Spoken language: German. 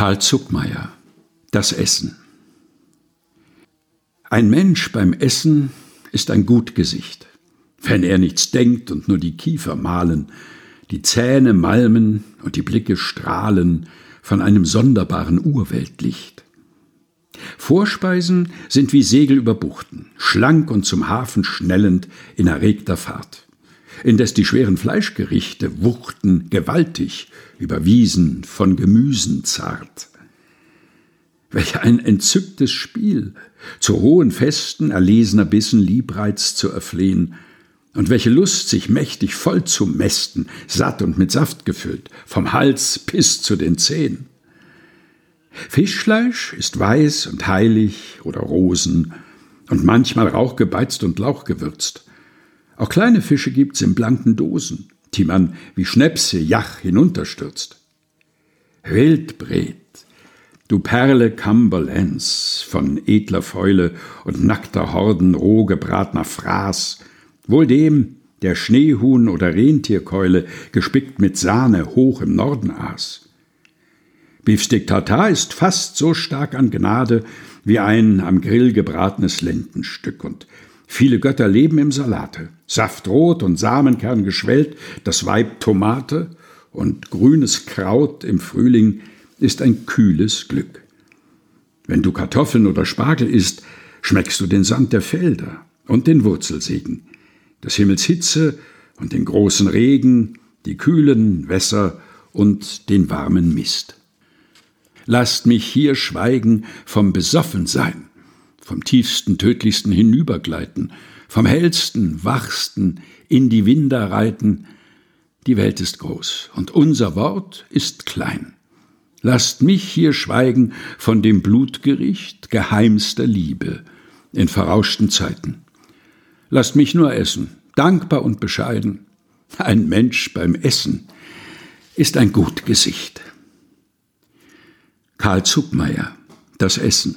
Karl Zuckmeier Das Essen. Ein Mensch beim Essen ist ein gut Gesicht, wenn er nichts denkt und nur die Kiefer malen, die Zähne malmen und die Blicke strahlen von einem sonderbaren Urweltlicht. Vorspeisen sind wie Segel über Buchten, schlank und zum Hafen schnellend in erregter Fahrt indes die schweren Fleischgerichte wuchten gewaltig über Wiesen von Gemüsen zart. Welch ein entzücktes Spiel, zu hohen Festen erlesener Bissen Liebreiz zu erflehen, und welche Lust, sich mächtig voll zu mästen, satt und mit Saft gefüllt, vom Hals bis zu den Zehen. Fischfleisch ist weiß und heilig oder Rosen und manchmal rauchgebeizt und lauchgewürzt. Auch kleine Fische gibt's in blanken Dosen, die man wie Schnäpse jach hinunterstürzt. Wildbret, du Perle Cumberlands, von edler Fäule und nackter Horden roh gebratener Fraß, wohl dem, der Schneehuhn oder Rentierkeule gespickt mit Sahne hoch im Norden aß. Beefsteak Tartar ist fast so stark an Gnade wie ein am Grill gebratenes Lendenstück und Viele Götter leben im Salate. Saftrot und Samenkern geschwellt, das Weib Tomate und grünes Kraut im Frühling ist ein kühles Glück. Wenn du Kartoffeln oder Spargel isst, schmeckst du den Sand der Felder und den Wurzelsegen, des Himmels Hitze und den großen Regen, die kühlen Wässer und den warmen Mist. Lasst mich hier schweigen vom Besoffensein vom tiefsten, tödlichsten hinübergleiten, vom hellsten, wachsten in die Winder reiten. Die Welt ist groß und unser Wort ist klein. Lasst mich hier schweigen von dem Blutgericht geheimster Liebe in verrauschten Zeiten. Lasst mich nur essen, dankbar und bescheiden. Ein Mensch beim Essen ist ein gut Gesicht. Karl Zuckmeier Das Essen